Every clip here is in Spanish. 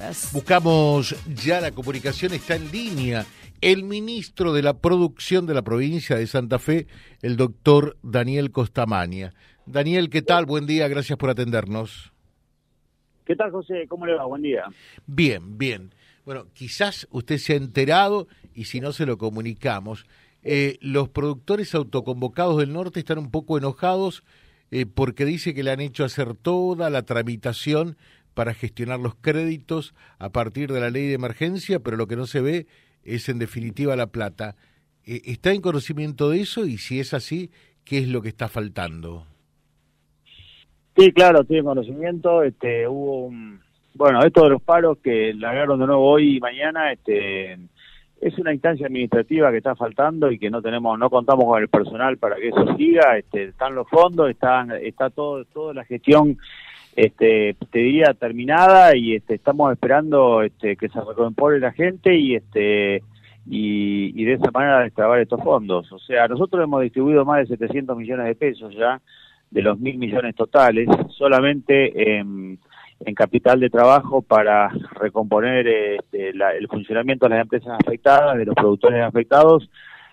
ofertas. Buscamos ya la comunicación, está en línea el ministro de la Producción de la provincia de Santa Fe, el doctor Daniel Costamaña. Daniel, ¿qué tal? Buen día, gracias por atendernos. ¿Qué tal, José? ¿Cómo le va? Buen día. Bien, bien. Bueno, quizás usted se ha enterado y si no se lo comunicamos. Eh, los productores autoconvocados del norte están un poco enojados eh, porque dice que le han hecho hacer toda la tramitación para gestionar los créditos a partir de la ley de emergencia, pero lo que no se ve es en definitiva la plata. Eh, ¿Está en conocimiento de eso? Y si es así, ¿qué es lo que está faltando? Sí, claro, estoy en conocimiento. Este, hubo un, bueno, esto de los paros que largaron de nuevo hoy y mañana, este, es una instancia administrativa que está faltando y que no tenemos, no contamos con el personal para que eso siga. Este, están los fondos, están, está todo, toda la gestión este, te diría terminada y este, estamos esperando este, que se recompone la gente y este y, de esa manera destrabar estos fondos. O sea, nosotros hemos distribuido más de 700 millones de pesos ya de los mil millones totales, solamente en, capital de trabajo para recomponer este, el funcionamiento de las empresas afectadas, de los productores afectados.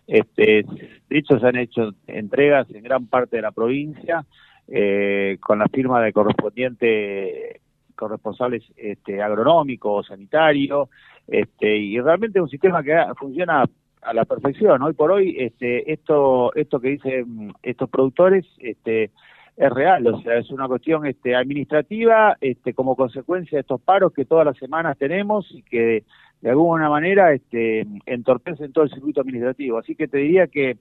Este, de hecho, se han hecho entregas en gran parte de la provincia eh, con la firma de correspondiente corresponsables este, agronómico o sanitario, este, y realmente es un sistema que funciona a la perfección. Hoy por hoy, este, esto, esto que dicen estos productores, este, es real, o sea, es una cuestión este, administrativa este, como consecuencia de estos paros que todas las semanas tenemos y que de alguna manera este, entorpecen todo el circuito administrativo. Así que te diría que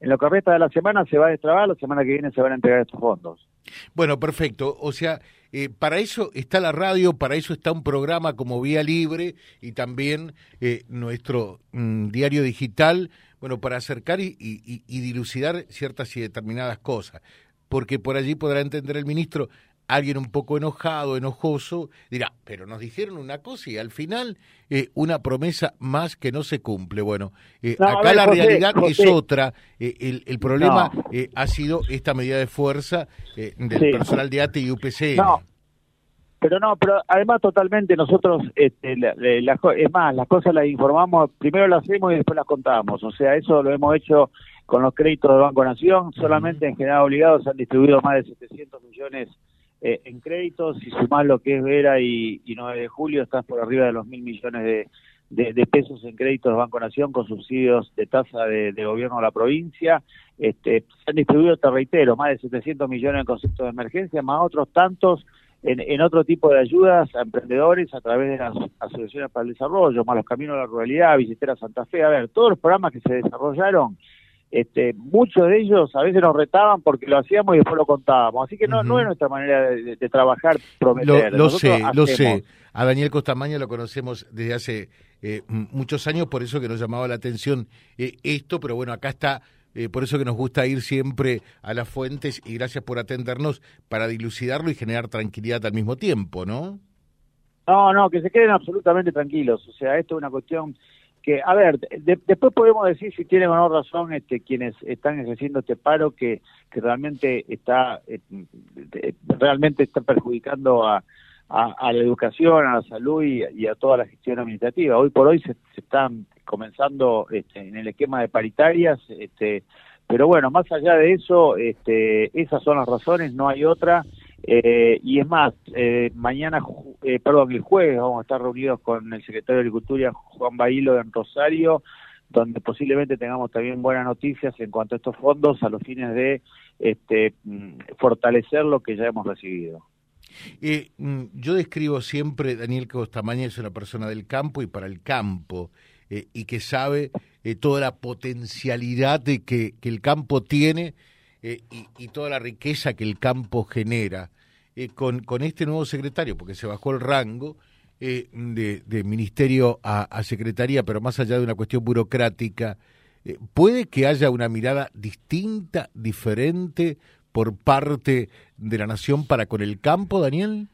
en lo que resta de la semana se va a destrabar, la semana que viene se van a entregar estos fondos. Bueno, perfecto. O sea, eh, para eso está la radio, para eso está un programa como Vía Libre y también eh, nuestro mm, diario digital, bueno, para acercar y, y dilucidar ciertas y determinadas cosas. Porque por allí podrá entender el ministro, alguien un poco enojado, enojoso, dirá, pero nos dijeron una cosa y al final eh, una promesa más que no se cumple. Bueno, eh, acá la realidad es otra. Eh, el, problema ha sido esta medida de fuerza del personal de ATE y UPC. No. Pero no, pero además totalmente nosotros, este, es más, las cosas las informamos, primero las hacemos y después las contamos. O sea, eso lo hemos hecho con los créditos del Banco Nación, solamente en general obligados han distribuido más de 700 millones eh, en créditos, si sumás lo que es Vera y, y 9 de julio, estás por arriba de los mil millones de, de, pesos en créditos de Banco Nación con subsidios de tasa de, gobierno a la provincia. Este, se han distribuido, te reitero, más de 700 millones en conceptos de emergencia, más otros tantos en, otro tipo de ayudas a emprendedores a través de las asociaciones para el desarrollo, más los caminos de la ruralidad, Visitera Santa Fe, a ver, todos los programas que se desarrollaron este, muchos de ellos a veces nos retaban porque lo hacíamos y después lo contábamos. Así que no, no es nuestra manera de, trabajar, prometer. Lo, sé, lo sé. A Daniel Costamaña lo conocemos desde hace eh, muchos años, por eso que nos llamaba la atención eh, esto, pero bueno, acá está, eh, por eso que nos gusta ir siempre a las fuentes y gracias por atendernos para dilucidarlo y generar tranquilidad al mismo tiempo, ¿no? No, no, que se queden absolutamente tranquilos. O sea, esto es una cuestión que, a ver, después podemos decir si tienen o no razón este, quienes están ejerciendo este paro que, que realmente está eh, realmente está perjudicando a, a, la educación, a la salud y, a toda la gestión administrativa. Hoy por hoy se, están comenzando este, en el esquema de paritarias, este, pero bueno, más allá de eso, este, esas son las razones, no hay otra. Eh, y es más, eh, mañana, eh, perdón, el jueves vamos a estar reunidos con el secretario de Agricultura, Juan Bailo, en Rosario, donde posiblemente tengamos también buenas noticias en cuanto a estos fondos a los fines de este, mm, fortalecer lo que ya hemos recibido. Mm, yo describo siempre, Daniel Costamaña es una persona del campo y para el campo, y que sabe toda la potencialidad que, el campo tiene y, toda la riqueza que el campo genera. Eh, con, con este nuevo secretario, porque se bajó el rango eh, de, ministerio a, secretaría, pero más allá de una cuestión burocrática, eh, ¿puede que haya una mirada distinta, diferente por parte de la nación para con el campo, Daniel?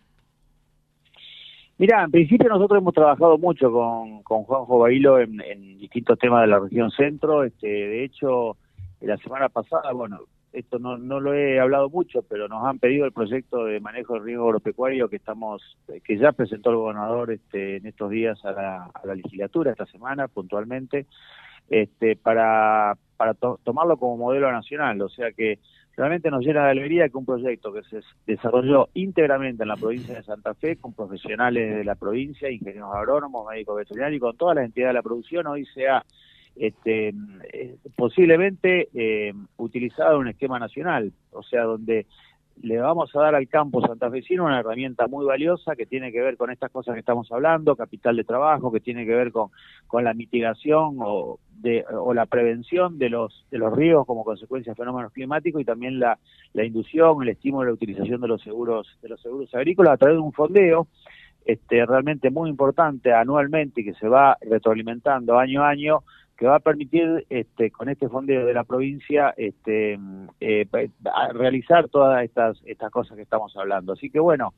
Mira, en principio nosotros hemos trabajado mucho con, con Juanjo Bailo en, en distintos temas de la región centro. Este, de hecho, la semana pasada, bueno, esto no, no lo he hablado mucho, pero nos han pedido el proyecto de manejo de riesgo agropecuario que estamos, que ya presentó el gobernador este, en estos días a la, legislatura esta semana puntualmente, este, para, para tomarlo como modelo nacional, o sea que realmente nos llena de alegría que un proyecto que se desarrolló íntegramente en la provincia de Santa Fe, con profesionales de la provincia, ingenieros agrónomos, médicos veterinarios y con todas las entidades de la producción, hoy sea este, eh, posiblemente eh, utilizado un esquema nacional, o sea, donde le vamos a dar al campo santafesino una herramienta muy valiosa que tiene que ver con estas cosas que estamos hablando, capital de trabajo, que tiene que ver con, con la mitigación o, de, o la prevención de los, de los riesgos como consecuencia de fenómenos climáticos y también la, la inducción, el estímulo de la utilización de los seguros, de los seguros agrícolas a través de un fondeo este, realmente muy importante anualmente y que se va retroalimentando año a año que va a permitir este, con este fondeo de la provincia este, eh, realizar todas estas, estas cosas que estamos hablando. Así que bueno,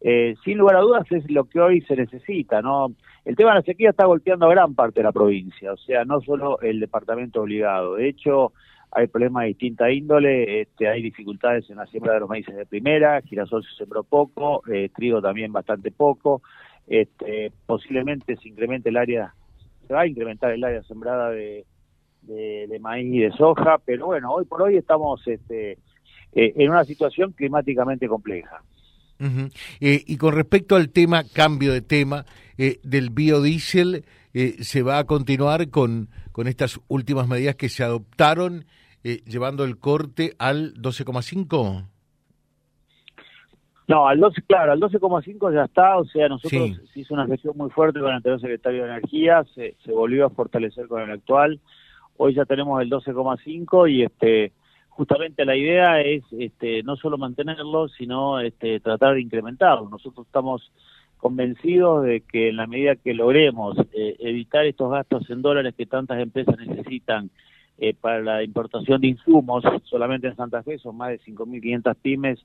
eh, sin lugar a dudas es lo que hoy se necesita, ¿no? El tema de la sequía está golpeando gran parte de la provincia, o sea, no solo el departamento obligado. De hecho, hay problemas de distinta índole, este, hay dificultades en la siembra de los maíces de primera, girasol se sembró poco, eh, trigo también bastante poco, este, posiblemente se incremente el área va a incrementar el área sembrada de, de, maíz y de soja, pero bueno, hoy por hoy estamos este, eh, en una situación climáticamente compleja. Eh, y con respecto al tema, cambio de tema, eh, del biodiesel, ¿se va a continuar con, con estas últimas medidas que se adoptaron, llevando el corte al 12,5? No, al 12, claro, al 12,5 ya está, o sea, nosotros se hizo una gestión muy fuerte con el anterior secretario de Energía, se, se volvió a fortalecer con el actual, hoy ya tenemos el 12,5 y este justamente la idea es este no solo mantenerlo, sino este tratar de incrementarlo. Nosotros estamos convencidos de que en la medida que logremos eh, evitar estos gastos en dólares que tantas empresas necesitan eh, para la importación de insumos, solamente en Santa Fe son más de 5.500 pymes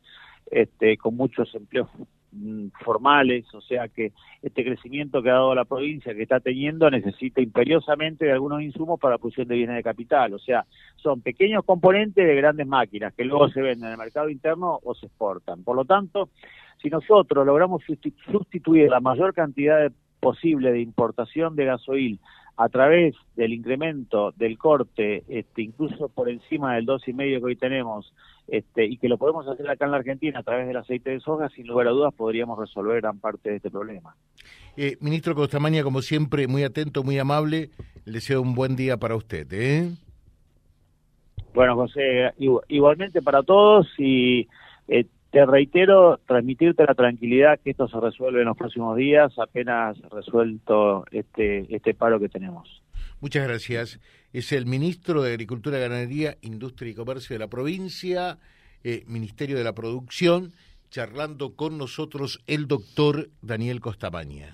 este, con muchos empleos mm, formales, o sea que este crecimiento que ha dado la provincia, que está teniendo, necesita imperiosamente de algunos insumos para la producción de bienes de capital, o sea, son pequeños componentes de grandes máquinas que luego se venden en el mercado interno o se exportan. Por lo tanto, si nosotros logramos sustituir la mayor cantidad posible de importación de gasoil a través del incremento del corte, este, incluso por encima del dos y medio que hoy tenemos, este, y que lo podemos hacer acá en la Argentina a través del aceite de soja, sin lugar a dudas podríamos resolver gran parte de este problema. Eh, ministro Costamaña, como siempre, muy atento, muy amable. Le deseo un buen día para usted. ¿eh? Bueno, José, igualmente para todos y eh, te reitero, transmitirte la tranquilidad que esto se resuelve en los próximos días, apenas resuelto este, este paro que tenemos. Muchas gracias. Es el ministro de Agricultura, Ganadería, Industria y Comercio de la provincia, eh, Ministerio de la Producción, charlando con nosotros el doctor Daniel Costamaña